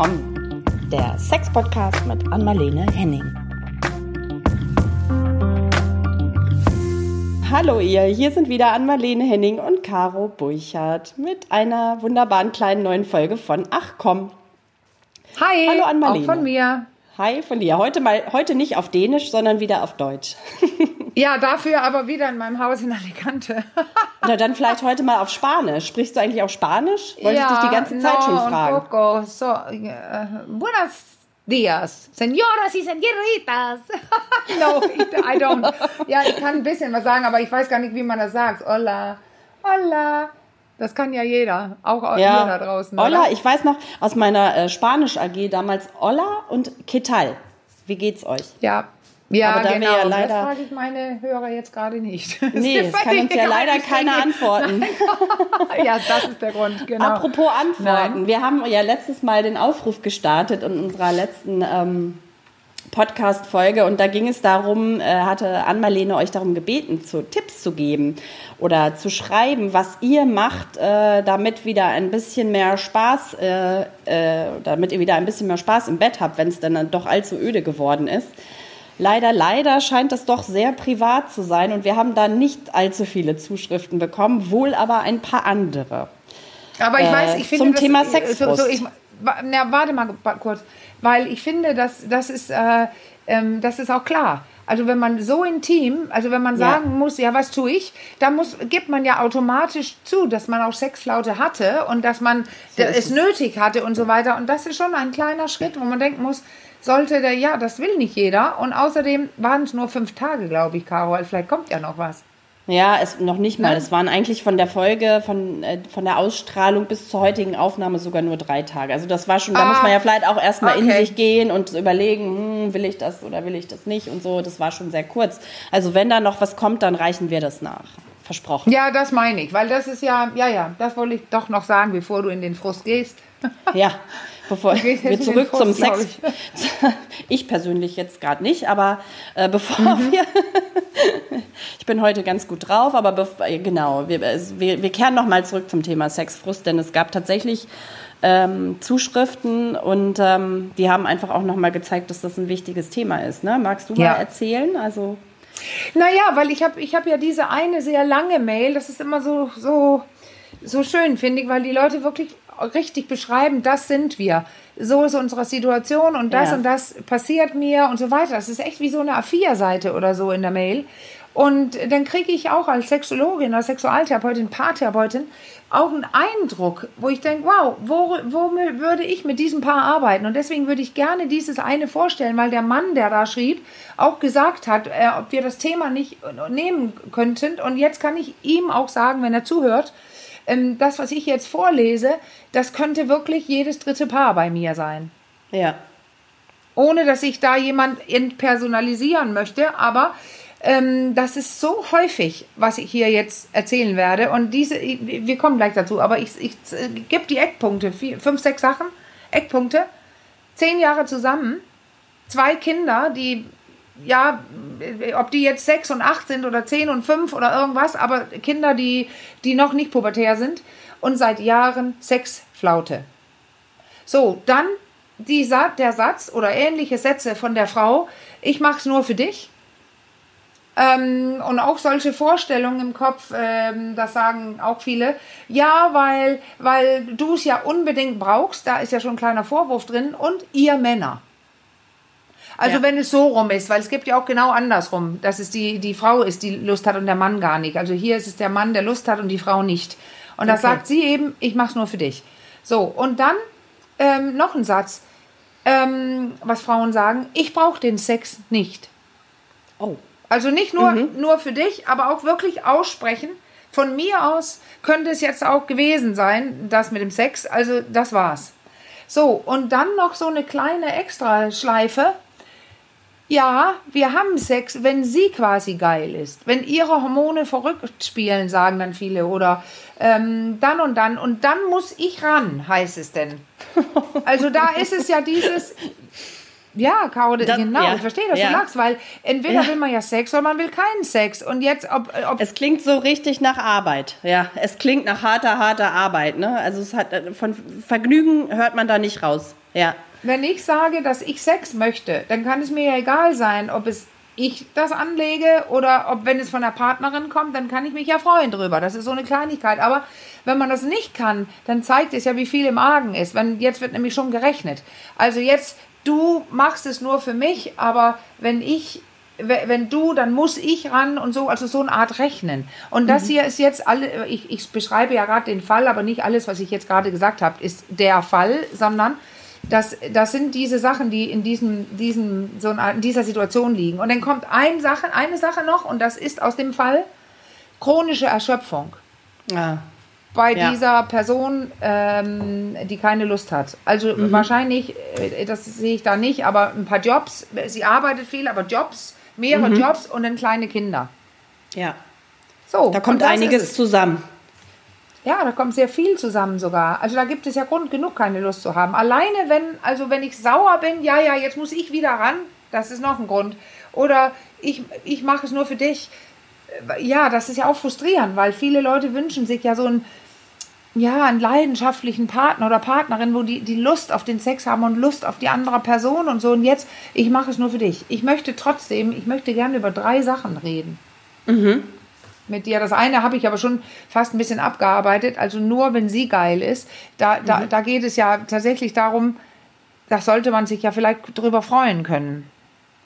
komm, der Sex-Podcast mit Anmalene Henning. Hallo ihr, hier sind wieder Anmalene Henning und Caro Burchardt mit einer wunderbaren kleinen neuen Folge von Ach komm. Hi, Hallo Anmalene. auch von mir. Hi von dir. Heute mal heute nicht auf Dänisch, sondern wieder auf Deutsch. Ja, dafür aber wieder in meinem Haus in Alicante. Na dann vielleicht heute mal auf Spanisch. Sprichst du eigentlich auch Spanisch? Wollte ich dich die ganze Zeit no, schon fragen. poco. So, uh, buenos días, señoras y señoritas. no, I don't. Ja, ich kann ein bisschen was sagen, aber ich weiß gar nicht, wie man das sagt. Hola, hola. Das kann ja jeder, auch Ja, ihr da draußen. Hola, oder? ich weiß noch aus meiner äh, Spanisch AG damals Hola und ¿Qué tal? Wie geht's euch? Ja, ja, Aber da wir genau. ja das leider- frage ich meine Hörer jetzt gerade nicht. Nee, das kann uns ja leider keiner antworten. ja, das ist der Grund, genau. Apropos Antworten. Nein. Wir haben ja letztes Mal den Aufruf gestartet in unserer letzten ähm, Podcast-Folge und da ging es darum, äh, hatte Anmalene euch darum gebeten, zu Tipps zu geben oder zu schreiben, was ihr macht, äh, damit wieder ein bisschen mehr Spaß, äh, äh, damit ihr wieder ein bisschen mehr Spaß im Bett habt, wenn es dann doch allzu öde geworden ist. Leider, leider scheint das doch sehr privat zu sein und wir haben da nicht allzu viele Zuschriften bekommen, wohl aber ein paar andere. Aber ich Äh, weiß, ich finde zum das, Thema so, Sexfrust. so, ich, wa- na, warte mal kurz, weil ich finde, dass das ist, äh, ähm, das ist auch klar. Also wenn man so intim, also wenn man Ja. sagen muss, ja, was tue ich, dann muss, gibt man ja automatisch zu, dass man auch Sexflaute hatte und dass man So es es. nötig hatte und so weiter. Und das ist schon ein kleiner Schritt, wo man denken muss, sollte der, ja, das will nicht jeder. Und außerdem waren es nur fünf Tage, glaube ich, Caro. Also Vielleicht kommt ja noch was. Ja, es noch nicht mal. Ne? Es waren eigentlich von der Folge, von, äh, von der Ausstrahlung bis zur heutigen Aufnahme sogar nur drei Tage. Also das war schon, da Ah, muss man ja vielleicht auch erstmal in okay. sich gehen und überlegen, hm, will ich das oder will ich das nicht und so. Das war schon sehr kurz. Also wenn da noch was kommt, dann reichen wir das nach. Versprochen. Ja, das meine ich, weil das ist ja, ja, ja, das wollte ich doch noch sagen, bevor du in den Frust gehst. Ja, bevor wir zurück den zum Sex. Ich. persönlich jetzt gerade nicht, aber äh, bevor Mhm. wir. ich bin heute ganz gut drauf, aber äh, genau, wir, es- wir, wir kehren nochmal zurück zum Thema Sexfrust, denn es gab tatsächlich ähm, Zuschriften und ähm, die haben einfach auch nochmal gezeigt, dass das ein wichtiges Thema ist. Ne? Magst du Ja. mal erzählen? Also. Naja, weil ich habe ich hab ja diese eine sehr lange Mail, das ist immer so, so, so schön, finde ich, weil die Leute wirklich richtig beschreiben, das sind wir. So ist unsere Situation und das Ja. und das passiert mir und so weiter. Das ist echt wie so eine A4-Seite oder so in der Mail. Und dann kriege ich auch als Sexologin, als Sexualtherapeutin, Paartherapeutin auch einen Eindruck, wo ich denke, wow, wo, wo würde ich mit diesem Paar arbeiten? Und deswegen würde ich gerne dieses eine vorstellen, weil der Mann, der da schrieb, auch gesagt hat, äh, ob wir das Thema nicht nehmen könnten. Und jetzt kann ich ihm auch sagen, wenn er zuhört, ähm, das, was ich jetzt vorlese, das könnte wirklich jedes dritte Paar bei mir sein Ja. ohne dass ich da jemand entpersonalisieren möchte, aber ähm, das ist so häufig, was ich hier jetzt erzählen werde. Und diese, wir kommen gleich dazu, aber ich, ich äh, gebe die Eckpunkte, vier, fünf, sechs Sachen, Eckpunkte, zehn Jahre zusammen, zwei Kinder, die ja, ob die jetzt sechs und acht sind oder zehn und fünf oder irgendwas, aber Kinder, die, die noch nicht pubertär sind und seit Jahren Sexflaute. So, dann die, Sa- der Satz oder ähnliche Sätze von der Frau, ich mach's nur für dich. Ähm, und auch solche Vorstellungen im Kopf, ähm, das sagen auch viele, ja, weil, weil du es ja unbedingt brauchst, da ist ja schon ein kleiner Vorwurf drin, und ihr Männer. Also Ja. wenn es so rum ist, weil es gibt ja auch genau andersrum, dass es die, die Frau ist, die Lust hat und der Mann gar nicht. Also hier ist es der Mann, der Lust hat und die Frau nicht. Und da Okay. sagt sie eben, ich mach's nur für dich. So, und dann ähm, noch ein Satz, ähm, was Frauen sagen, ich brauche den Sex nicht. Oh. Also nicht nur, nur für dich, aber auch wirklich aussprechen. Von mir aus könnte es jetzt auch gewesen sein, das mit dem Sex. Also das war's. So, und dann noch so eine kleine Extraschleife. Ja, wir haben Sex, wenn sie quasi geil ist. Wenn ihre Hormone verrückt spielen, sagen dann viele. Oder ähm, dann und dann. Und dann muss ich ran, heißt es denn. Also da ist es ja dieses, Ja, Caro, Das- genau, ja, ich verstehe, dass ja. du lachst, weil entweder Ja. will man ja Sex oder man will keinen Sex. Und jetzt, ob, ob Es klingt so richtig nach Arbeit. Ja, es klingt nach harter, harter Arbeit. Ne? Also es hat äh, von Vergnügen hört man da nicht raus. Ja. Wenn ich sage, dass ich Sex möchte, dann kann es mir ja egal sein, ob es ich das anlege oder ob, wenn es von der Partnerin kommt, dann kann ich mich ja freuen drüber. Das ist so eine Kleinigkeit. Aber wenn man das nicht kann, dann zeigt es ja, wie viel im Argen ist. Wenn, jetzt wird nämlich schon gerechnet. Also jetzt, du machst es nur für mich, aber wenn ich wenn du, dann muss ich ran und so, also so eine Art Rechnen. Und das mhm. hier ist jetzt alle, ich, ich beschreibe ja gerade den Fall, aber nicht alles, was ich jetzt gerade gesagt habe, ist der Fall, sondern das, das sind diese Sachen, die in diesem, diesem, so in dieser Situation liegen. Und dann kommt ein Sache, eine Sache noch, und das ist aus dem Fall chronische Erschöpfung. Ah. Bei ja. dieser Person, ähm, die keine Lust hat. Also mhm. wahrscheinlich, äh, das sehe ich da nicht, aber ein paar Jobs. Sie arbeitet viel, aber Jobs, mehrere mhm. Jobs und dann kleine Kinder. Ja. So. Da kommt einiges zusammen. Ja, da kommt sehr viel zusammen sogar. Also da gibt es ja Grund genug, keine Lust zu haben. Alleine wenn, also wenn ich sauer bin, ja, ja, jetzt muss ich wieder ran, das ist noch ein Grund. Oder ich, ich mache es nur für dich. Ja, das ist ja auch frustrierend, weil viele Leute wünschen sich ja so einen, ja, einen leidenschaftlichen Partner oder Partnerin, wo die, die Lust auf den Sex haben und Lust auf die andere Person und so. Und jetzt, ich mache es nur für dich. Ich möchte trotzdem, ich möchte gerne über drei Sachen reden. Mhm mit dir. Das eine habe ich aber schon fast ein bisschen abgearbeitet. Also nur, wenn sie geil ist. Da, da, mhm. da geht es ja tatsächlich darum, da sollte man sich ja vielleicht drüber freuen können.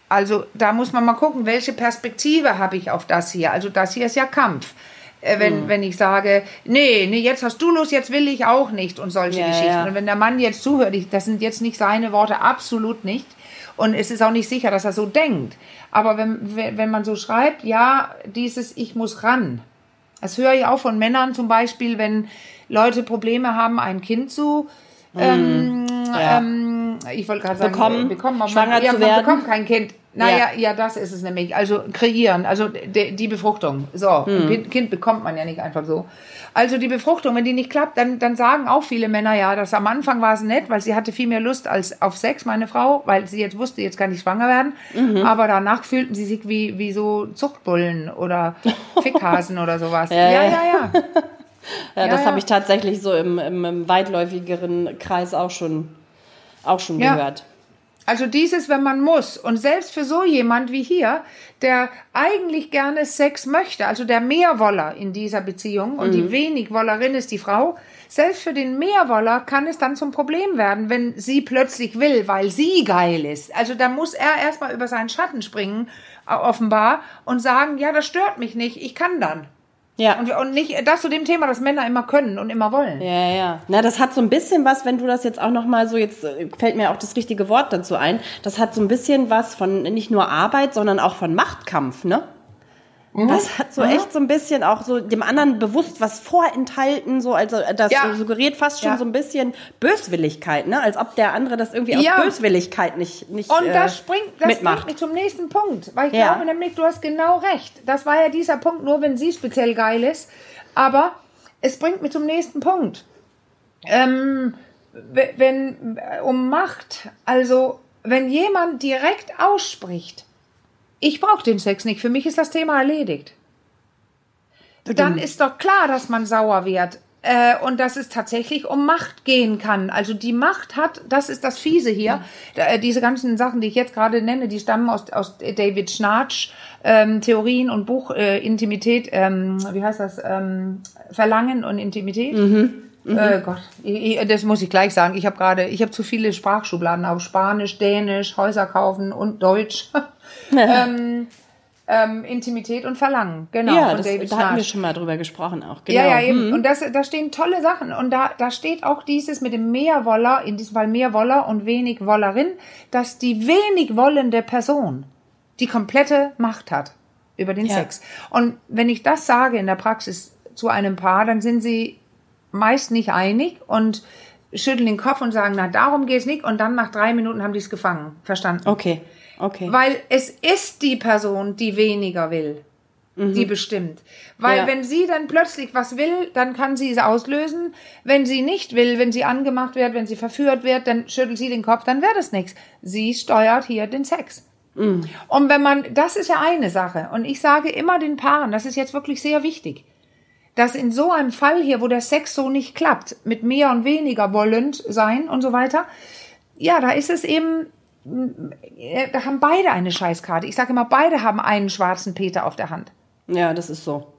Also da muss man mal gucken, welche Perspektive habe ich auf das hier. Also das hier ist ja Kampf. Äh, wenn, mhm. wenn ich sage, nee, nee, jetzt hast du Lust, jetzt will ich auch nicht und solche ja, Geschichten. Ja. Und wenn der Mann jetzt zuhört, ich, das sind jetzt nicht seine Worte, absolut nicht. Und es ist auch nicht sicher, dass er so denkt. Aber wenn, wenn man so schreibt, ja, dieses Ich muss ran. Das höre ich auch von Männern zum Beispiel, wenn Leute Probleme haben, ein Kind zu ähm, ja. ähm, ich wollte gerade sagen, bekommen, bekommen schwanger man, ja, zu werden. Bekommt kein Kind. Naja, ja. ja, das ist es nämlich. Also kreieren, also die, die Befruchtung. So, hm. ein kind bekommt man ja nicht einfach so. Also die Befruchtung, wenn die nicht klappt, dann, dann sagen auch viele Männer, ja, dass am Anfang war es nett, weil sie hatte viel mehr Lust als auf Sex, meine Frau, weil sie jetzt wusste, jetzt kann ich schwanger werden. Mhm. Aber danach fühlten sie sich wie, wie so Zuchtbullen oder Fickhasen oder sowas. Ja, ja, ja. ja. ja, ja das habe ich tatsächlich so im, im, im weitläufigeren Kreis auch schon, auch schon gehört. Also dieses, wenn man muss. Und selbst für so jemand wie hier, der eigentlich gerne Sex möchte, also der Mehrwoller in dieser Beziehung und mhm. die Wenigwollerin ist die Frau, selbst für den Mehrwoller kann es dann zum Problem werden, wenn sie plötzlich will, weil sie geil ist. Also da muss er erstmal über seinen Schatten springen, offenbar, und sagen, ja, das stört mich nicht, ich kann dann. Ja. Und, und nicht das zu dem Thema, das Männer immer können und immer wollen. Ja, ja. Na, das hat so ein bisschen was, wenn du das jetzt auch nochmal so, jetzt äh, fällt mir auch das richtige Wort dazu ein, das hat so ein bisschen was von nicht nur Arbeit, sondern auch von Machtkampf, ne? Mhm. Das hat so mhm. echt so ein bisschen auch so dem anderen bewusst was vorenthalten, so also äh, das ja. suggeriert fast schon ja. so ein bisschen Böswilligkeit, ne? Als ob der andere das irgendwie aus ja. Böswilligkeit nicht nicht Und das äh, springt das mitmacht. bringt mich zum nächsten Punkt, weil ich glaube nämlich, du hast genau recht. Das war ja dieser Punkt, nur wenn sie speziell geil ist, aber es bringt mich zum nächsten Punkt. Ähm, wenn um Macht, also wenn jemand direkt ausspricht, ich brauche den Sex nicht. Für mich ist das Thema erledigt. Dann ist doch klar, dass man sauer wird. Äh, und dass es tatsächlich um Macht gehen kann. Also die Macht hat, das ist das Fiese hier. Äh, diese ganzen Sachen, die ich jetzt gerade nenne, die stammen aus, aus David Schnarch, ähm, Theorien und Buch äh, Intimität, ähm, wie heißt das? Ähm, Verlangen und Intimität. Mhm. Mhm. Äh, Gott, ich, ich, das muss ich gleich sagen. Ich habe gerade, ich habe zu viele Sprachschubladen auf Spanisch, Dänisch, Häuser kaufen und Deutsch. ähm, ähm, Intimität und Verlangen, genau. Ja, das, David da hatten wir schon mal drüber gesprochen auch. Genau. Ja, ja, eben. Mhm. Und das, da stehen tolle Sachen. Und da, da steht auch dieses mit dem Mehrwoller, in diesem Fall Mehrwoller und wenig Wollerin, dass die wenig wollende Person die komplette Macht hat über den ja. Sex. Und wenn ich das sage in der Praxis zu einem Paar, dann sind sie meist nicht einig und schütteln den Kopf und sagen, na, darum geht's nicht. Und dann nach drei Minuten haben die es gefangen. Verstanden? Okay. Okay. Weil es ist die Person, die weniger will. Mhm. Die bestimmt. Weil ja. wenn sie dann plötzlich was will, dann kann sie es auslösen. Wenn sie nicht will, wenn sie angemacht wird, wenn sie verführt wird, dann schüttelt sie den Kopf, dann wird es nichts. Sie steuert hier den Sex. Mhm. Und wenn man, das ist ja eine Sache. Und ich sage immer den Paaren, das ist jetzt wirklich sehr wichtig, dass in so einem Fall hier, wo der Sex so nicht klappt, mit mehr und weniger wollend sein und so weiter, ja, da ist es eben, haben beide eine Scheißkarte. Ich sage immer, beide haben einen schwarzen Peter auf der Hand. Ja, das ist so.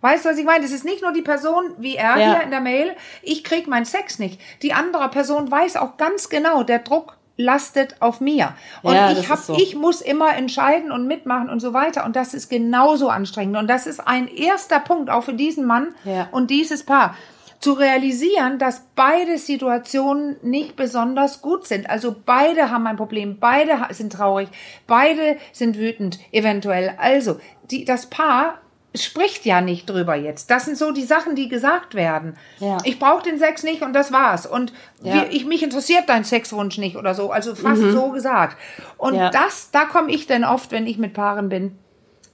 Weißt du, was ich meine? Das ist nicht nur die Person wie er Ja. hier in der Mail, ich krieg meinen Sex nicht. Die andere Person weiß auch ganz genau, der Druck lastet auf mir. Und Ja, ich hab, so. ich muss immer entscheiden und mitmachen und so weiter. Und das ist genauso anstrengend. Und das ist ein erster Punkt auch für diesen Mann Ja. und dieses Paar. Zu realisieren, dass beide Situationen nicht besonders gut sind. Also beide haben ein Problem, beide sind traurig, beide sind wütend, eventuell. Also, die, das Paar spricht ja nicht drüber jetzt. Das sind so die Sachen, die gesagt werden. Ja. Ich brauche den Sex nicht und das war's. Und Ja. wir, ich, mich interessiert dein Sexwunsch nicht oder so. Also fast so gesagt. Und Mhm. Ja. das, da komme ich dann oft, wenn ich mit Paaren bin,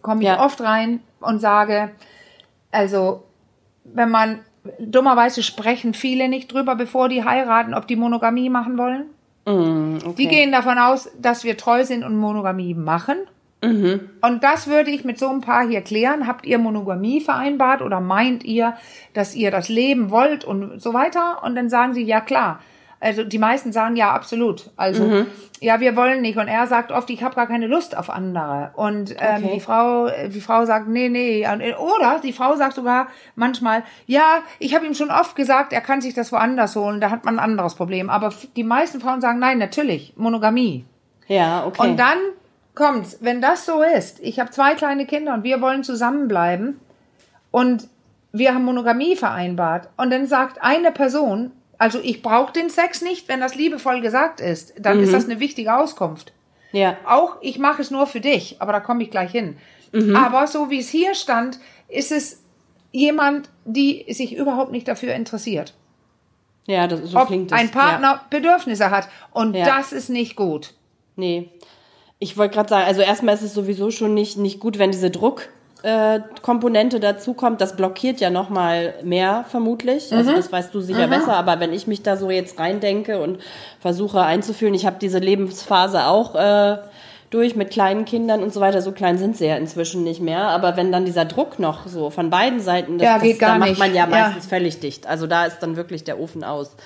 komme ich Ja. oft rein und sage, also wenn man dummerweise sprechen viele nicht drüber, bevor die heiraten, ob die Monogamie machen wollen. Die gehen davon aus, dass wir treu sind und Monogamie machen. Und das würde ich mit so einem Paar hier klären. Habt ihr Monogamie vereinbart oder meint ihr, dass ihr das Leben wollt und so weiter? Und dann sagen sie, ja klar. Also die meisten sagen ja absolut. Also ja, wir wollen nicht. Und er sagt oft, ich habe gar keine Lust auf andere. Und ähm, Okay. die Frau, die Frau sagt, nee, nee. Äh, Oder die Frau sagt sogar manchmal, ja, ich habe ihm schon oft gesagt, er kann sich das woanders holen. Da hat man ein anderes Problem. Aber die meisten Frauen sagen, nein, natürlich, Monogamie. Ja, okay. Und dann kommt's, wenn das so ist, ich habe zwei kleine Kinder und wir wollen zusammenbleiben und wir haben Monogamie vereinbart und dann sagt eine Person, also ich brauche den Sex nicht, wenn das liebevoll gesagt ist, dann ist das eine wichtige Auskunft. ja. Auch ich mache es nur für dich, aber da komme ich gleich hin. Aber so wie es hier stand, ist es jemand, die sich überhaupt nicht dafür interessiert. Ja, das, so Ob klingt es. ein Partner Bedürfnisse hat. Und Ja. das ist nicht gut. Nee. Ich wollte gerade sagen, also erstmal ist es sowieso schon nicht, nicht gut, wenn diese Druckkomponente Komponente dazukommt. Das blockiert ja noch mal mehr vermutlich. Also das weißt du sicher besser. Aber wenn ich mich da so jetzt reindenke und versuche einzufühlen, ich habe diese Lebensphase auch äh, durch mit kleinen Kindern und so weiter. So klein sind sie ja inzwischen nicht mehr. Aber wenn dann dieser Druck noch so von beiden Seiten, das, Ja, das, geht gar da macht nicht. man ja Ja. meistens völlig dicht. Also da ist dann wirklich der Ofen aus.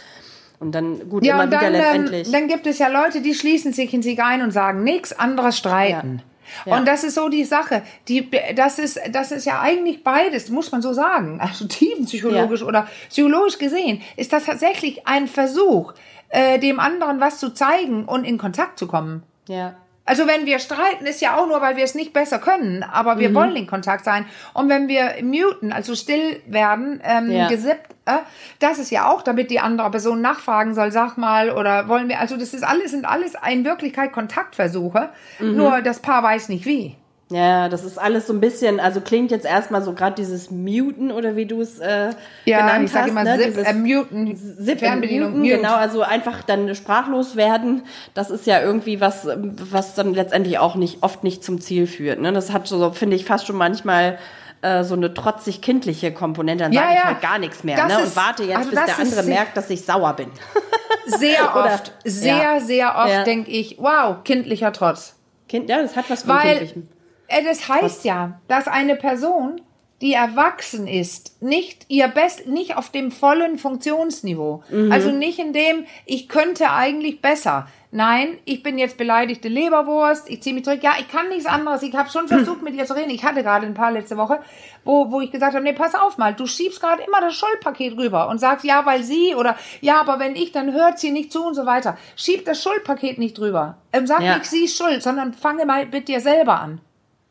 Und dann, gut, Ja, immer und wieder dann, ähm, letztendlich. dann gibt es ja Leute, die schließen sich in sich ein und sagen, nichts anderes streiten. Ja. Und das ist so die Sache. Die, das, ist, das ist ja eigentlich beides, muss man so sagen. Also tiefenpsychologisch Ja. oder psychologisch gesehen ist das tatsächlich ein Versuch, äh, dem anderen was zu zeigen und in Kontakt zu kommen. ja. Also wenn wir streiten, ist ja auch nur, weil wir es nicht besser können, aber Mhm. wir wollen in Kontakt sein. Und wenn wir muten, also still werden, ähm, Ja. gesippt, äh, das ist ja auch, damit die andere Person nachfragen soll, sag mal, oder wollen wir, also das ist alles, sind alles in Wirklichkeit Kontaktversuche, Mhm. nur das Paar weiß nicht wie. Ja, das ist alles so ein bisschen, also klingt jetzt erstmal so gerade dieses Muten oder wie du es äh, Ja, genannt ich sage hast. immer ne? Zip, äh, muten, Zip Fernbedienung, muten, mute. genau, also einfach dann sprachlos werden, das ist ja irgendwie was, was dann letztendlich auch nicht, oft nicht zum Ziel führt. Ne? Das hat so, finde ich, fast schon manchmal äh, so eine trotzig-kindliche Komponente. Dann Ja, sage ich ja. halt gar nichts mehr ne? und warte jetzt, also bis der andere merkt, dass ich sauer bin. Sehr oft, sehr, Ja. sehr oft denke ich, wow, kindlicher Trotz. Kind, ja, das hat was von Weil Kindlichem. Äh, das heißt ja, dass eine Person, die erwachsen ist, nicht ihr Best, nicht auf dem vollen Funktionsniveau, Mhm. also nicht in dem, ich könnte eigentlich besser. Nein, ich bin jetzt beleidigte Leberwurst, ich ziehe mich zurück. Ja, ich kann nichts anderes. Ich habe schon versucht, mit ihr zu reden. Ich hatte gerade ein paar letzte Woche, wo, wo ich gesagt habe, nee, pass auf mal, du schiebst gerade immer das Schuldpaket rüber und sagst, ja, weil sie oder ja, aber wenn ich, dann hört sie nicht zu und so weiter. Schieb das Schuldpaket nicht drüber. Ähm, sag Ja. nicht, sie ist schuld, sondern fange mal mit dir selber an.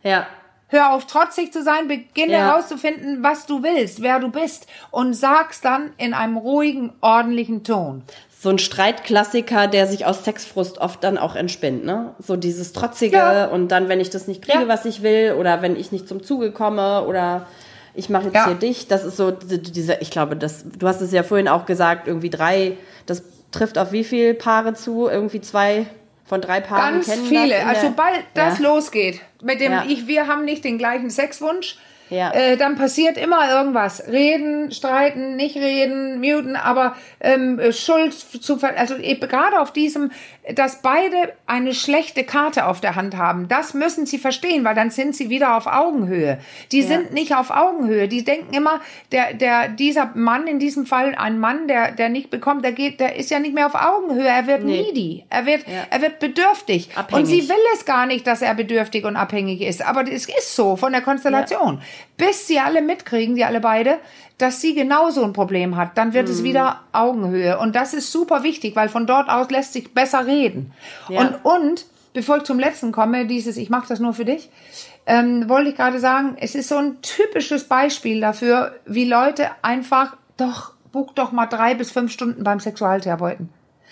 Ja, Hör auf, trotzig zu sein, beginne Ja. herauszufinden, was du willst, wer du bist und sag's dann in einem ruhigen, ordentlichen Ton. so ein Streitklassiker, der sich aus Sexfrust oft dann auch entspinnt, ne? So dieses Trotzige Ja. und dann, wenn ich das nicht kriege, Ja. was ich will, oder wenn ich nicht zum Zuge komme, oder ich mache jetzt Ja. hier dich, das ist so diese- ich glaube, das, du hast es ja vorhin auch gesagt, irgendwie drei, das trifft auf wie viele Paare zu? Irgendwie zwei von drei Paaren Ganz kennen viele. das Also sobald das Ja. losgeht, mit dem Ja. ich, wir haben nicht den gleichen Sexwunsch, Ja. Äh, dann passiert immer irgendwas. Reden, streiten, nicht reden, muten, aber ähm, Schuld zu ver also eben gerade auf diesem, dass beide eine schlechte Karte auf der Hand haben. Das müssen sie verstehen, weil dann sind sie wieder auf Augenhöhe. Die sind nicht auf Augenhöhe. Die denken immer, der, der, dieser Mann in diesem Fall, ein Mann, der, der nicht bekommt, der geht, der ist ja nicht mehr auf Augenhöhe. Er wird Nee. needy. Er wird, Ja. er wird bedürftig. Und Abhängig. sie will es gar nicht, dass er bedürftig und abhängig ist. Aber es ist so von der Konstellation. Bis sie alle mitkriegen, die alle beide, dass sie genauso ein Problem hat. Dann wird Mhm. es wieder Augenhöhe. Und das ist super wichtig, weil von dort aus lässt sich besser reden. Ja. Und, und, bevor ich zum letzten komme, dieses, ich mache das nur für dich, ähm, wollte ich gerade sagen, es ist so ein typisches Beispiel dafür, wie Leute einfach, doch, buch doch mal drei bis fünf Stunden beim Sexualtherapeuten.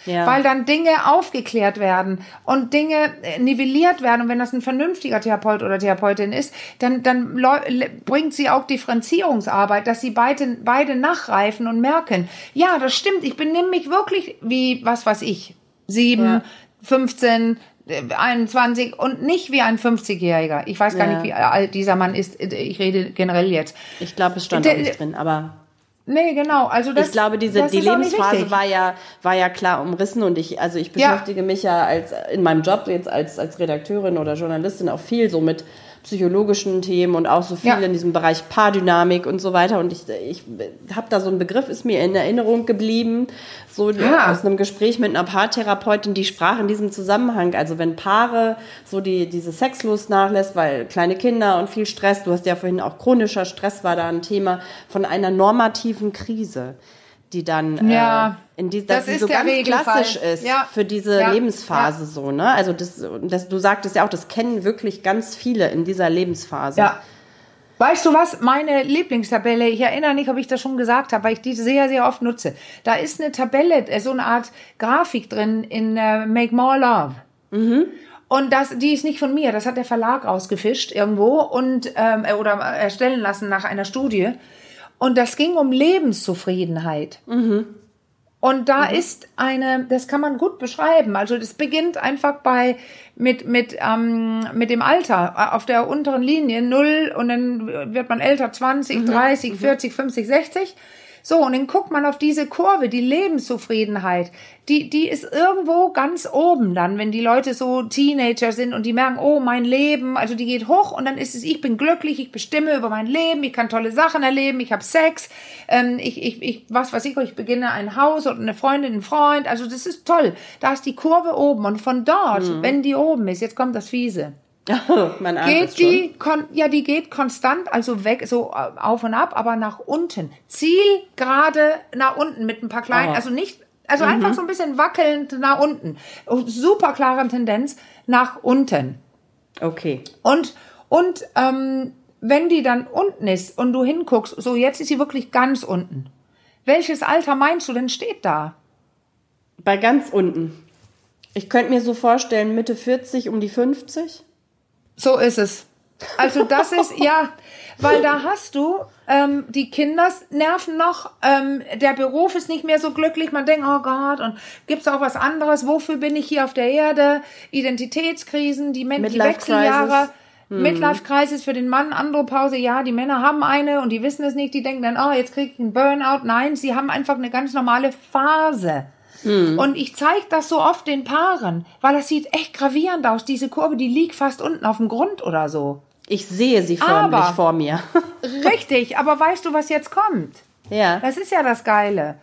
Ja. Weil dann Dinge aufgeklärt werden und Dinge äh, nivelliert werden. Und wenn das ein vernünftiger Therapeut oder Therapeutin ist, dann, dann bringt sie auch Differenzierungsarbeit, dass sie beide, beide nachreifen und merken, ja, das stimmt, ich benehme mich wirklich wie, was weiß ich, sieben, Ja. 15, äh, 21 und nicht wie ein 50-Jähriger. Ich weiß gar Ja. nicht, wie alt dieser Mann ist. Ich rede generell jetzt. Ich glaube, es stand Der- auch nicht drin, aber Nee, genau. Also das, ich glaube, diese die Lebensphase war ja war ja klar umrissen und ich also ich Ja. beschäftige mich ja als in meinem Job jetzt als als Redakteurin oder Journalistin auch viel so mit psychologischen Themen und auch so viel Ja. in diesem Bereich Paardynamik und so weiter und ich ich habe da so einen Begriff ist mir in Erinnerung geblieben so Ah. aus einem Gespräch mit einer Paartherapeutin die sprach in diesem Zusammenhang also wenn Paare so die diese Sexlust nachlässt weil kleine Kinder und viel Stress du hast ja vorhin auch chronischer Stress war da ein Thema von einer normativen Krise die dann Ja, äh, in die, das dass sie ist so ganz Regelfall. klassisch ist Ja. für diese Ja. Lebensphase so ne also das, das du sagtest ja auch das kennen wirklich ganz viele in dieser Lebensphase Ja. Weißt du was? Meine Lieblingstabelle, ich erinnere nicht, ob ich das schon gesagt habe, weil ich die sehr, sehr oft nutze. Da ist eine Tabelle, äh, so eine Art Grafik drin in äh, Make More Love. Und das, die ist nicht von mir, das hat der Verlag rausgefischt irgendwo und ähm, äh, oder erstellen lassen nach einer Studie. Und das ging um Lebenszufriedenheit. Und da ist eine, das kann man gut beschreiben. Also das beginnt einfach bei mit mit ähm, mit dem Alter auf der unteren Linie null und dann wird man älter 20, 30, 40, 50, 60. So, und dann guckt man auf diese Kurve, die Lebenszufriedenheit, die, die ist irgendwo ganz oben dann, wenn die Leute so Teenager sind und die merken, oh, mein Leben, also die geht hoch und dann ist es, ich bin glücklich, ich bestimme über mein Leben, ich kann tolle Sachen erleben, ich habe Sex, ähm, ich, ich, ich, was weiß ich, ich beginne ein Haus oder eine Freundin, einen Freund, also das ist toll. Da ist die Kurve oben und von dort, wenn die oben ist, jetzt kommt das Fiese Man ahnt geht die, ja, die geht konstant, also weg, so äh, auf und ab, aber nach unten. Ziel gerade nach unten mit ein paar kleinen, Oh. also nicht, also Mhm. einfach so ein bisschen wackelnd nach unten. Und Super klare Tendenz nach unten. okay Und, und ähm, wenn die dann unten ist und du hinguckst, so jetzt ist sie wirklich ganz unten. Welches Alter meinst du denn steht da? bei ganz unten ich könnte mir so vorstellen Mitte 40 um die 50 So ist es. Also das ist, ja, weil da hast du, ähm, die Kinder nerven noch, ähm, der Beruf ist nicht mehr so glücklich, man denkt, oh Gott, und gibt's auch was anderes, wofür bin ich hier auf der Erde? Identitätskrisen, die, Men die Wechseljahre. Crisis. Midlife Crisis für den Mann, Andropause, ja, die Männer haben eine und die wissen es nicht, die denken dann, oh, jetzt krieg ich einen Burnout. Nein, sie haben einfach eine ganz normale Phase. Und ich zeige das so oft den Paaren, weil das sieht echt gravierend aus. Diese Kurve, die liegt fast unten auf dem Grund oder so. ich sehe sie förmlich Aber- vor mir Richtig, aber weißt du, was jetzt kommt? ja Das ist ja das Geile.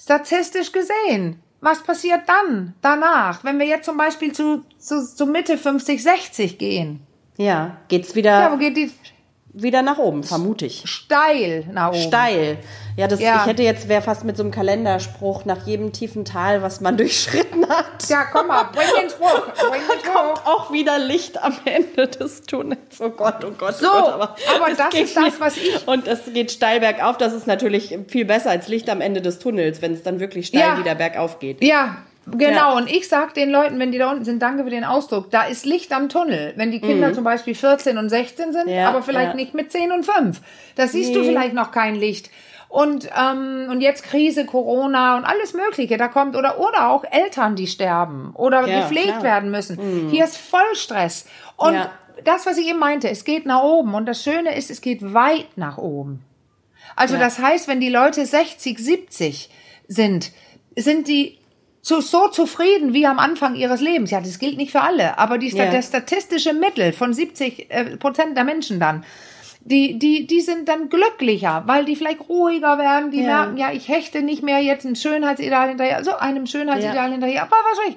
Statistisch gesehen, was passiert dann, danach, wenn wir jetzt zum Beispiel zu, zu, zu Mitte 50, 60 gehen? ja geht's Ja, wieder wo geht die wieder nach oben vermute ich steil nach oben? steil. Ja, das, Ja. ich hätte jetzt, wäre fast mit so einem Kalenderspruch nach jedem tiefen Tal, was man durchschritten hat. Ja, komm mal, bring den Spruch, bring den Spruch. Auch wieder Licht am Ende des Tunnels. Oh Gott, oh Gott, So, oh Gott. aber es das ist das, was ich- Und es geht steil bergauf. Das ist natürlich viel besser als Licht am Ende des Tunnels, wenn es dann wirklich steil Ja. wieder bergauf geht. Ja, genau. Ja. Und ich sag den Leuten, wenn die da unten sind, danke für den Ausdruck, da ist Licht am Tunnel. Wenn die Kinder zum Beispiel 14 und 16 sind, Mhm. Ja, aber vielleicht ja. nicht mit 10 und 5. Da siehst du Nee. vielleicht noch kein Licht. Und, ähm, und jetzt Krise, Corona und alles Mögliche, da kommt, oder, oder auch Eltern, die sterben oder gepflegt. Mhm. werden müssen. Hier ist voll Stress. Und das, was ich eben meinte, es geht nach oben und das Schöne ist, es geht weit nach oben. Also das heißt, wenn die Leute 60, 70 sind, sind die so, so zufrieden wie am Anfang ihres Lebens. Ja, das gilt nicht für alle, aber die, Ja. das statistische Mittel von 70 äh, Prozent der Menschen dann, die, die, die sind dann glücklicher, weil die vielleicht ruhiger werden, die Ja. merken, ja, ich hechte nicht mehr jetzt ein Schönheitsideal hinterher, so einem Schönheitsideal Ja. hinterher, aber was weiß ich.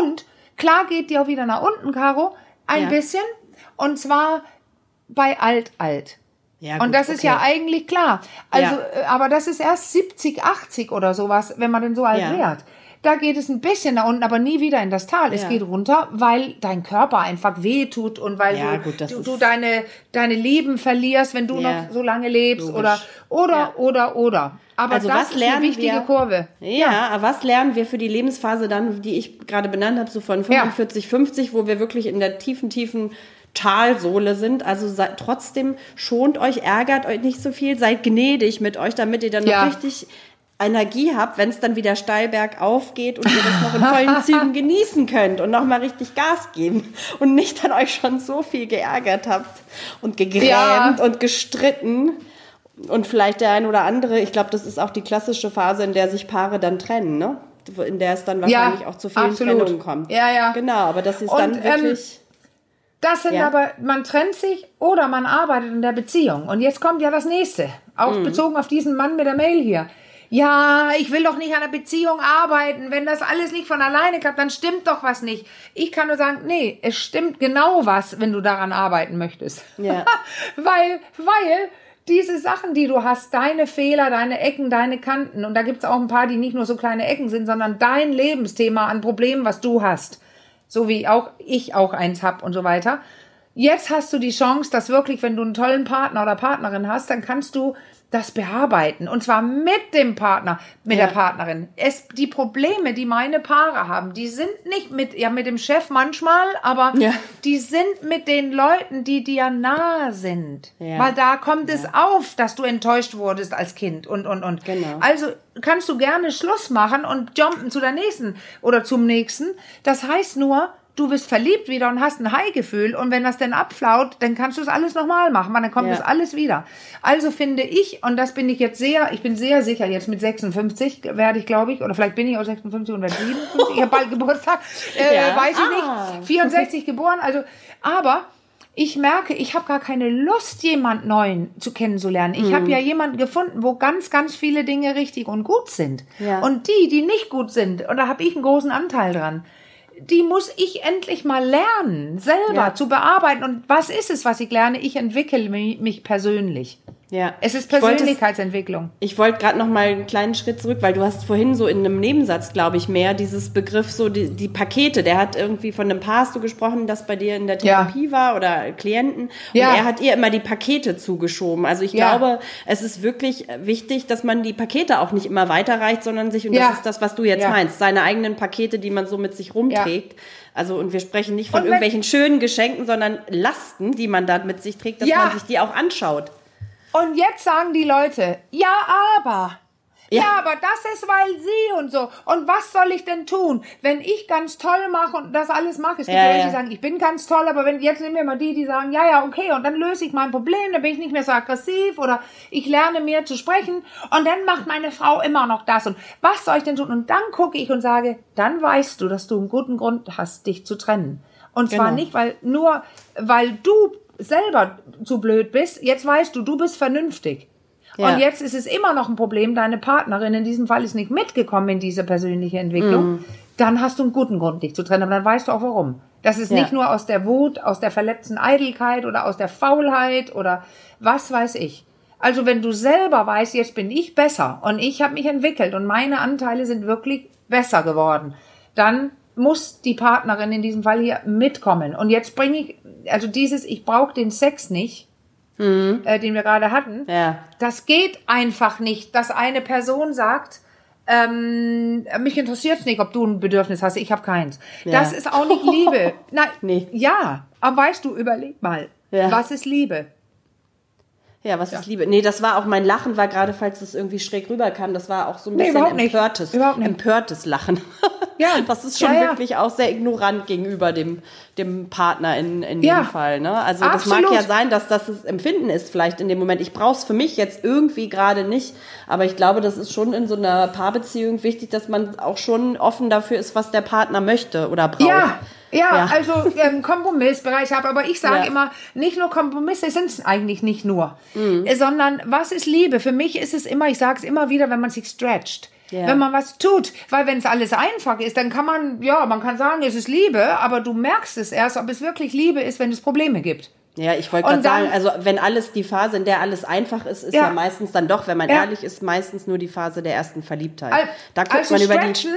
Und klar geht die auch wieder nach unten, Caro, ein bisschen, und zwar bei alt, alt. Ja, Und gut, das ist okay. ja eigentlich klar. Also, Ja. äh, aber das ist erst 70, 80 oder sowas, wenn man denn so alt wird. Da geht es ein bisschen nach unten, aber nie wieder in das Tal. Es Ja. geht runter, weil dein Körper einfach wehtut und weil Ja, du, gut, du, du deine, deine Lieben verlierst, wenn du Ja. noch so lange lebst Logisch. oder, oder, Ja. oder, oder. Aber Also das was ist eine lernen wichtige wir- Kurve. Ja, aber was lernen wir für die Lebensphase dann, die ich gerade benannt habe, so von 45, 50, wo wir wirklich in der tiefen, tiefen Talsohle sind. Also seid, trotzdem schont euch, ärgert euch nicht so viel, seid gnädig mit euch, damit ihr dann Ja. noch richtig Energie habt, wenn es dann wieder steil bergauf geht und ihr das noch in vollen Zügen genießen könnt und nochmal richtig Gas geben und nicht dann euch schon so viel geärgert habt und gegrämt Ja. und gestritten. Und vielleicht der ein oder andere, ich glaube, das ist auch die klassische Phase, in der sich Paare dann trennen, ne? In der es dann wahrscheinlich auch zu vielen absolut. Trennungen kommt. Ja, ja. Genau, aber das ist Und, dann ähm, wirklich. Das sind Ja. aber, man trennt sich oder man arbeitet in der Beziehung. Und jetzt kommt ja das nächste. Auch Mhm. bezogen auf diesen Mann mit der Mail hier. Ja, ich will doch nicht an der Beziehung arbeiten. Wenn das alles nicht von alleine klappt, dann stimmt doch was nicht. Ich kann nur sagen, nee, es stimmt genau was, wenn du daran arbeiten möchtest. Ja. weil, weil diese Sachen, die du hast, deine Fehler, deine Ecken, deine Kanten, und da gibt's auch ein paar, die nicht nur so kleine Ecken sind, sondern dein Lebensthema an Problemen, was du hast so wie auch ich auch eins hab und so weiter. Jetzt hast du die Chance, dass wirklich, wenn du einen tollen Partner oder Partnerin hast, dann kannst du das bearbeiten. Und zwar mit dem Partner, mit Ja. der Partnerin. Es, die Probleme, die meine Paare haben, die sind nicht mit, ja, mit dem Chef manchmal, aber Ja. die sind mit den Leuten, die dir nahe sind. Ja. Weil da kommt es auf, dass du enttäuscht wurdest als Kind und, und, und. Genau. Also kannst du gerne Schluss machen und jumpen zu der nächsten oder zum nächsten. Das heißt nur, du bist verliebt wieder und hast ein High-Gefühl und wenn das dann abflaut, dann kannst du es alles nochmal machen, weil dann kommt Ja. es alles wieder. Also finde ich, und das bin ich jetzt sehr, ich bin sehr sicher, jetzt mit 56 werde ich, glaube ich, oder vielleicht bin ich auch 56 und werde 57, ich habe bald Geburtstag, äh, Ja. weiß ich Ah. nicht, 64 geboren, also, aber ich merke, ich habe gar keine Lust, jemand Neuen zu kennenzulernen. Ich Mhm. habe ja jemanden gefunden, wo ganz, ganz viele Dinge richtig und gut sind. Ja. Und die, die nicht gut sind, und da habe ich einen großen Anteil dran, die muss ich endlich mal lernen, selber Ja. zu bearbeiten. Und was ist es, was ich lerne? Ich entwickle mi- mich persönlich. Ja. Es ist Persönlichkeitsentwicklung. Ich wollte gerade noch mal einen kleinen Schritt zurück, weil du hast vorhin so in einem Nebensatz, glaube ich, mehr dieses Begriff so die, die Pakete. Der hat irgendwie von einem Paar hast du gesprochen, das bei dir in der Ja. Therapie war oder Klienten. Und Ja. er hat ihr immer die Pakete zugeschoben. Also ich Ja. glaube, es ist wirklich wichtig, dass man die Pakete auch nicht immer weiterreicht, sondern sich, und Ja. das ist das, was du jetzt Ja. meinst, seine eigenen Pakete, die man so mit sich rumträgt. Also, und wir sprechen nicht von Und irgendwelchen schönen Geschenken, sondern Lasten, die man da mit sich trägt, dass Ja. man sich die auch anschaut. Und jetzt sagen die Leute, ja, aber. Ja. Ja. aber das ist, weil sie und so. Und was soll ich denn tun, wenn ich ganz toll mache und das alles mache? Es gibt Ja, welche, ja. die sagen, ich bin ganz toll, aber wenn, jetzt nehmen wir mal die, die sagen, ja, ja, okay, und dann löse ich mein Problem, dann bin ich nicht mehr so aggressiv oder ich lerne mehr zu sprechen und dann macht meine Frau immer noch das und was soll ich denn tun? Und dann gucke ich und sage, dann weißt du, dass du einen guten Grund hast, dich zu trennen. Und zwar Genau. nicht, weil, nur, weil du selber zu blöd bist. Jetzt weißt du, du bist vernünftig. Ja. Und jetzt ist es immer noch ein Problem, deine Partnerin in diesem Fall ist nicht mitgekommen in diese persönliche Entwicklung. Mhm. Dann hast du einen guten Grund, dich zu trennen, aber dann weißt du auch warum. Das ist Ja. nicht nur aus der Wut, aus der verletzten Eitelkeit oder aus der Faulheit oder was weiß ich. Also wenn du selber weißt, jetzt bin ich besser und ich habe mich entwickelt und meine Anteile sind wirklich besser geworden, dann muss die Partnerin in diesem Fall hier mitkommen. Und jetzt bringe ich, also dieses, ich brauche den Sex nicht, äh, den wir gerade hatten, Ja. das geht einfach nicht, dass eine Person sagt, ähm, mich interessiert es nicht, ob du ein Bedürfnis hast, ich habe keins. Ja. Das ist auch nicht Liebe. Nein, Nee. ja, aber weißt du, überleg mal, Ja. was ist Liebe? Ja, was ist Liebe? Nee, das war auch mein Lachen, war gerade, falls es irgendwie schräg rüberkam, das war auch so ein Nee, bisschen nicht. empörtes, empörtes Lachen. Ja. Das ist schon Ja, ja. wirklich auch sehr ignorant gegenüber dem, dem Partner in, in Ja. dem Fall. Ne? Also das mag Absolut. ja sein, dass das das Empfinden ist vielleicht in dem Moment. Ich brauche es für mich jetzt irgendwie gerade nicht. Aber ich glaube, das ist schon in so einer Paarbeziehung wichtig, dass man auch schon offen dafür ist, was der Partner möchte oder braucht. Ja, ja, Ja. also ähm, Kompromissbereich habe, aber ich sage Ja. immer, nicht nur Kompromisse sind es eigentlich nicht nur, Mhm. sondern was ist Liebe? Für mich ist es immer, ich sage es immer wieder, wenn man sich stretcht. Ja. Wenn man was tut, weil wenn es alles einfach ist, dann kann man, ja, man kann sagen, es ist Liebe, aber du merkst es erst, ob es wirklich Liebe ist, wenn es Probleme gibt. Ja, ich wollte gerade sagen, also wenn alles die Phase, in der alles einfach ist, ist ja, Ja. meistens dann doch, wenn man Ja. ehrlich ist, meistens nur die Phase der ersten Verliebtheit. Al- da guckt also man über die.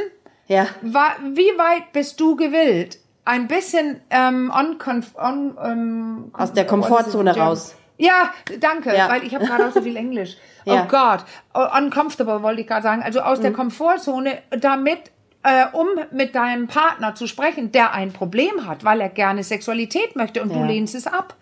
Ja, wa- wie weit bist du gewillt, ein bisschen ähm, unconf on, ähm, Aus der Komfortzone raus. Ja, danke, Ja. weil ich habe gerade auch so viel Englisch. Ja. Oh Gott, oh, uncomfortable wollte ich gerade sagen. Also aus Mhm. der Komfortzone, damit, äh, um mit deinem Partner zu sprechen, der ein Problem hat, weil er gerne Sexualität möchte und du Ja. lehnst es ab.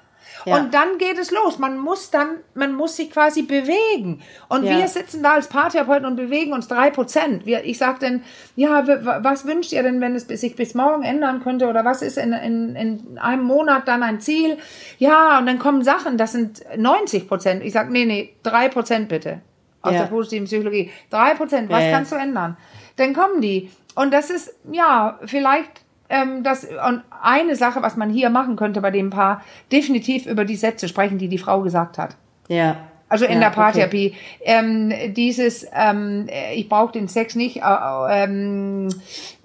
Ja. Und dann geht es los. Man muss dann, man muss sich quasi bewegen. Und Ja. wir sitzen da als Paartherapeuten und bewegen uns drei Prozent. Ich sage dann, ja, was wünscht ihr denn, wenn es sich bis morgen ändern könnte? Oder was ist in, in, in einem Monat dann ein Ziel? Ja, und dann kommen Sachen, das sind 90 Prozent. Ich sage, nee, nee, drei Prozent bitte. Aus Ja. der positiven Psychologie. Drei Prozent, was kannst du ändern? Dann kommen die. Und das ist, ja, vielleicht ähm, das, und eine Sache, was man hier machen könnte bei dem Paar, definitiv über die Sätze sprechen, die die Frau gesagt hat. ja. Also in Ja, der okay. Paartherapie. Ähm, dieses, ähm, äh, ich brauche den Sex nicht, äh, ähm,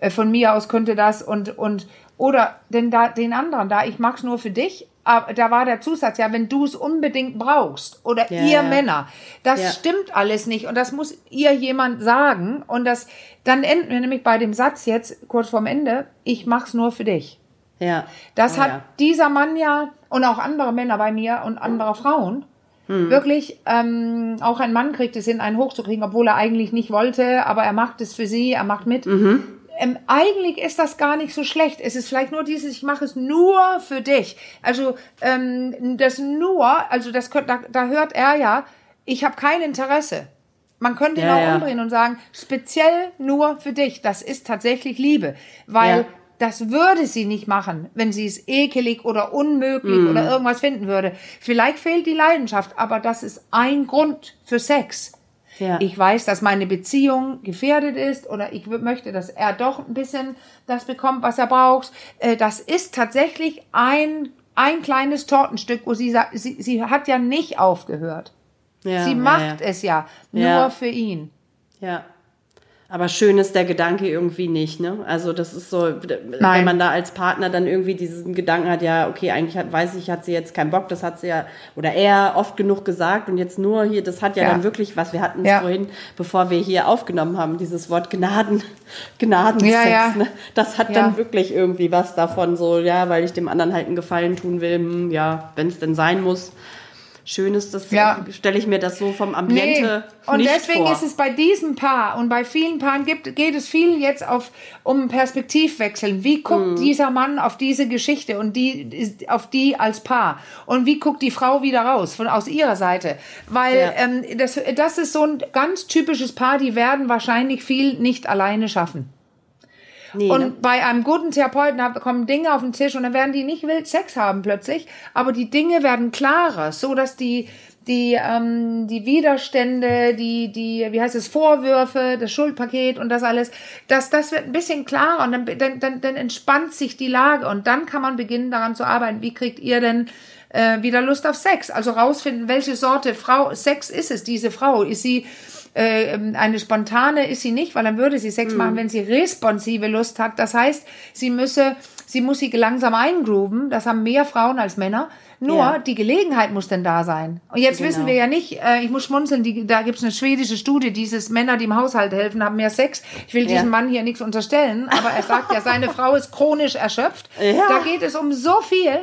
äh, von mir aus könnte das und, und oder denn da, den anderen da, ich mag's nur für dich. Da war der Zusatz, ja, wenn du es unbedingt brauchst oder Ja, ihr ja. Männer, das Ja. stimmt alles nicht und das muss ihr jemand sagen und das, dann enden wir nämlich bei dem Satz jetzt kurz vorm Ende, ich mach's nur für dich. Ja. Das Oh, hat dieser Mann ja und auch andere Männer bei mir und andere Frauen Hm. wirklich, ähm, auch ein Mann kriegt es hin, einen hochzukriegen, obwohl er eigentlich nicht wollte, aber er macht es für sie, er macht mit. Mhm. Ähm, eigentlich ist das gar nicht so schlecht. Es ist vielleicht nur dieses, ich mache es nur für dich. Also ähm, das nur, also das könnt, da, da hört er ja, ich habe kein Interesse. Man könnte ihn Ja, auch ja. umdrehen und sagen, speziell nur für dich. Das ist tatsächlich Liebe, weil Ja. das würde sie nicht machen, wenn sie es ekelig oder unmöglich Mhm. oder irgendwas finden würde. Vielleicht fehlt die Leidenschaft, aber das ist ein Grund für Sex. Ja. Ich weiß, dass meine Beziehung gefährdet ist oder ich möchte, dass er doch ein bisschen das bekommt, was er braucht. Äh, Das ist tatsächlich ein, ein kleines Tortenstück, wo sie sagt, sie, sie hat ja nicht aufgehört. ja, sie macht ja. es ja nur für ihn. Ja. Aber schön ist der Gedanke irgendwie nicht, ne? Also das ist so, wenn Nein. man da als Partner dann irgendwie diesen Gedanken hat, ja, okay, eigentlich hat, weiß ich, hat sie jetzt keinen Bock, das hat sie ja, oder er oft genug gesagt und jetzt nur hier, das hat ja, Ja. dann wirklich was, wir hatten es Ja. vorhin, bevor wir hier aufgenommen haben, dieses Wort Gnaden, Gnadensex, Ja, ne? Das hat dann wirklich irgendwie was davon, so, ja, weil ich dem anderen halt einen Gefallen tun will, hm, ja, wenn es denn sein muss. Schön ist das, Ja. stelle ich mir das so vom Ambiente Und nicht deswegen vor. ist es bei diesem Paar und bei vielen Paaren gibt, geht es viel jetzt auf um Perspektivwechseln. Wie guckt Mhm. dieser Mann auf diese Geschichte und die auf die als Paar und wie guckt die Frau wieder raus von aus ihrer Seite? Weil Ja. ähm, das das ist so ein ganz typisches Paar. Die werden wahrscheinlich viel nicht alleine schaffen. Nee, Und ne? bei einem guten Therapeuten kommen Dinge auf den Tisch und dann werden die nicht wild Sex haben plötzlich, aber die Dinge werden klarer, so dass die die ähm, die Widerstände, die die wie heißt es Vorwürfe, das Schuldpaket und das alles, das das wird ein bisschen klarer und dann dann dann, dann entspannt sich die Lage und dann kann man beginnen daran zu arbeiten. Wie kriegt ihr denn äh, wieder Lust auf Sex? Also rausfinden, welche Sorte Frau Sex ist es? Diese Frau ist sie äh, eine spontane ist sie nicht, weil dann würde sie Sex machen, wenn sie responsive Lust hat. Das heißt, sie müsse, sie muss sie langsam eingrooven. Das haben mehr Frauen als Männer. Nur Ja. die Gelegenheit muss denn da sein. Und jetzt Genau. wissen wir ja nicht, äh, ich muss schmunzeln, die, da gibt's eine schwedische Studie, dieses Männer, die im Haushalt helfen, haben mehr Sex. Ich will Ja. diesem Mann hier nichts unterstellen, aber er sagt ja, seine Frau ist chronisch erschöpft. Ja. Da geht es um so viel.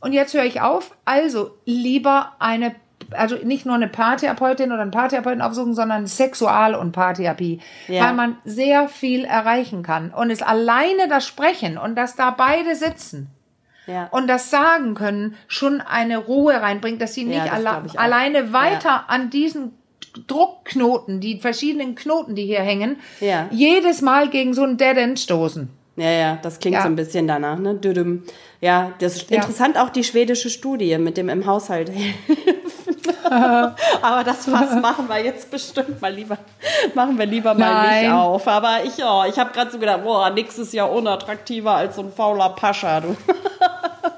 Und jetzt höre ich auf. Also lieber eine also nicht nur eine Paartherapeutin oder einen Paartherapeuten aufsuchen, sondern Sexual- und Paartherapie, Ja. weil man sehr viel erreichen kann. Und es alleine das Sprechen und dass da beide sitzen ja. und das sagen können, schon eine Ruhe reinbringt, dass sie nicht das alle alleine weiter an diesen Druckknoten, die verschiedenen Knoten, die hier hängen, Ja. jedes Mal gegen so ein Dead End stoßen. Ja, ja, das klingt Ja. so ein bisschen danach, ne? Düdüm. Ja, das ist Ja. interessant auch die schwedische Studie mit dem im Haushalt. Aber das Fass machen wir jetzt bestimmt mal lieber, machen wir lieber mal nicht Nein. auf. Aber ich, ja, ich habe gerade so gedacht, boah, nix ist ja unattraktiver als so ein fauler Pascha, du.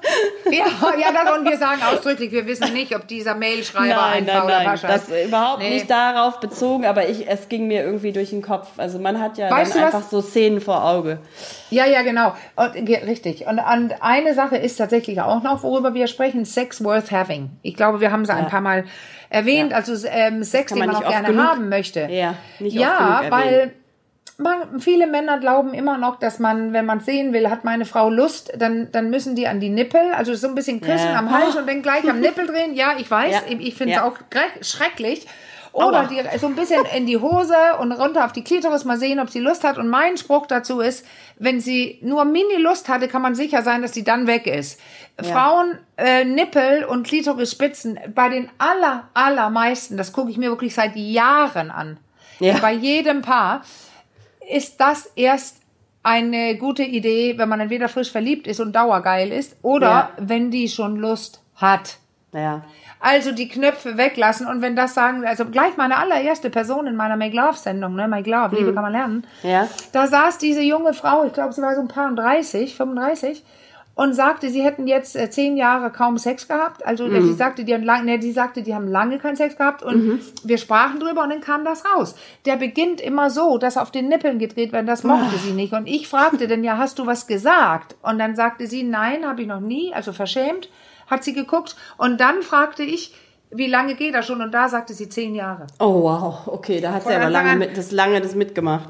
Ja, ja, das, und wir sagen ausdrücklich, wir wissen nicht, ob dieser Mailschreiber ein Nein, nein, fauler nein, das ist. überhaupt Nee. nicht darauf bezogen, aber ich, es ging mir irgendwie durch den Kopf. Also man hat ja Weißt dann du was? einfach so Szenen vor Auge. Ja, ja, genau. Und, richtig. Und, und eine Sache ist tatsächlich auch noch, worüber wir sprechen, Sex worth having. Ich glaube, wir haben sie ein paar Mal erwähnt. Ja. Also ähm, Sex, den man man auch gerne genug- haben möchte. Ja, nicht oft ja weil erwähnen. Man, viele Männer glauben immer noch, dass man, wenn man sehen will, hat meine Frau Lust, dann, dann müssen die an die Nippel, also so ein bisschen küssen Ja. am Hals und dann gleich am Nippel drehen. Ja, ich weiß, Ja. ich finde es Ja. auch schrecklich. Oder die, so ein bisschen in die Hose und runter auf die Klitoris mal sehen, ob sie Lust hat. Und mein Spruch dazu ist, wenn sie nur Mini-Lust hatte, kann man sicher sein, dass sie dann weg ist. Frauen, äh, Nippel und Klitorisspitzen, bei den aller, allermeisten, das gucke ich mir wirklich seit Jahren an, Ja. bei jedem Paar, ist das erst eine gute Idee, wenn man entweder frisch verliebt ist und dauergeil ist oder Ja. wenn die schon Lust hat. Ja. Also die Knöpfe weglassen und wenn das sagen, also gleich meine allererste Person in meiner Make Love Sendung, ne, Make Love, Liebe kann man lernen. Ja. Da saß diese junge Frau, ich glaube, sie war so ein paar und 30, 35 und sagte, sie hätten jetzt äh, zehn Jahre kaum Sex gehabt. Also Mhm. sie sagte, die haben lang, ne, die sagte, die haben lange keinen Sex gehabt und Mhm. wir sprachen drüber und dann kam das raus. Der beginnt immer so, dass auf den Nippeln gedreht werden. Das mochte sie nicht und ich fragte dann ja, hast du was gesagt? Und dann sagte sie, nein, habe ich noch nie, also verschämt, hat sie geguckt und dann fragte ich, wie lange geht das schon? Und da sagte sie zehn Jahre. Oh wow, okay, da hat sie aber lange an- mit, das lange das mitgemacht.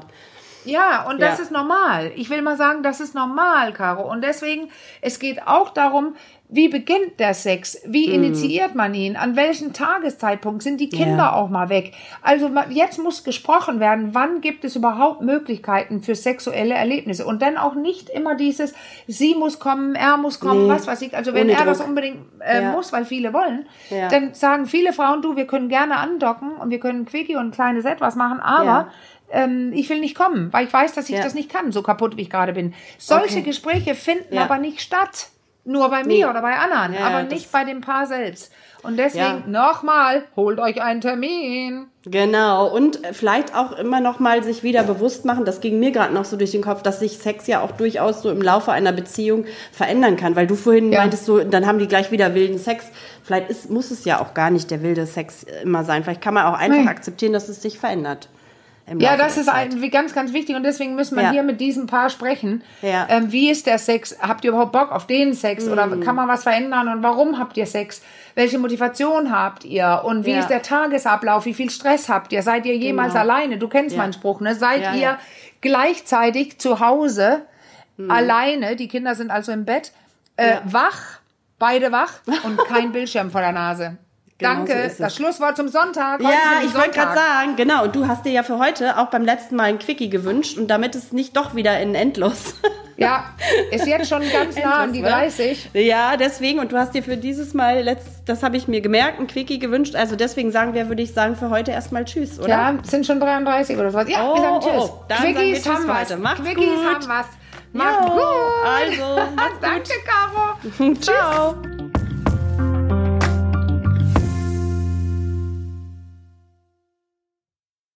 Ja, und das Ja. ist normal. Ich will mal sagen, das ist normal, Caro. Und deswegen, es geht auch darum, wie beginnt der Sex? Wie Mhm. initiiert man ihn? An welchem Tageszeitpunkt sind die Kinder Ja. auch mal weg? Also jetzt muss gesprochen werden, wann gibt es überhaupt Möglichkeiten für sexuelle Erlebnisse? Und dann auch nicht immer dieses, sie muss kommen, er muss kommen, Nee, was weiß ich. Also wenn ohne er das Druck. unbedingt äh, Ja. muss, weil viele wollen, Ja. dann sagen viele Frauen, du, wir können gerne andocken und wir können Quickie und ein kleines etwas machen, aber. Ähm, ich will nicht kommen, weil ich weiß, dass ich Ja. das nicht kann, so kaputt wie ich gerade bin. Solche Okay. Gespräche finden Ja. aber nicht statt. Nur bei mir Nee. oder bei anderen, Ja, aber nicht bei dem Paar selbst. Und deswegen nochmal, holt euch einen Termin. Genau, und vielleicht auch immer noch mal sich wieder bewusst machen, das ging mir gerade noch so durch den Kopf, dass sich Sex ja auch durchaus so im Laufe einer Beziehung verändern kann, weil du vorhin meintest so, dann haben die gleich wieder wilden Sex. Vielleicht ist, muss es ja auch gar nicht der wilde Sex immer sein. Vielleicht kann man auch einfach Nee. akzeptieren, dass es sich verändert. Ja, das ist ein, ganz, ganz wichtig und deswegen müssen wir Ja. hier mit diesem Paar sprechen. Ja. Ähm, wie ist der Sex? Habt ihr überhaupt Bock auf den Sex oder Mhm. kann man was verändern und warum habt ihr Sex? Welche Motivation habt ihr und wie Ja. ist der Tagesablauf? Wie viel Stress habt ihr? Seid ihr jemals Genau. alleine? Du kennst meinen Spruch, ne? Seid ihr gleichzeitig zu Hause Mhm. alleine? Die Kinder sind also im Bett, äh, wach, beide wach und kein Bildschirm vor der Nase. Genau Danke. so das Schlusswort zum Sonntag. Heute Ja, ich wollte gerade sagen, genau. Und du hast dir ja für heute auch beim letzten Mal ein Quickie gewünscht und damit es nicht doch wieder in endlos. Ja, ist jetzt schon ganz nah an die Endlos, wa? 30. Ja, deswegen. Und du hast dir für dieses Mal, letzt, das habe ich mir gemerkt, ein Quickie gewünscht. Also deswegen sagen wir, würde ich sagen, für heute erstmal Tschüss, oder? Ja, es sind schon 33 oder sowas. Ja, Oh, wir sagen oh, Tschüss. oh. Dann sagen wir Quickies Tschüss haben was. Macht's Quickies gut. haben was. Macht Jo, gut. Also, macht's Danke, Caro. gut. Ciao.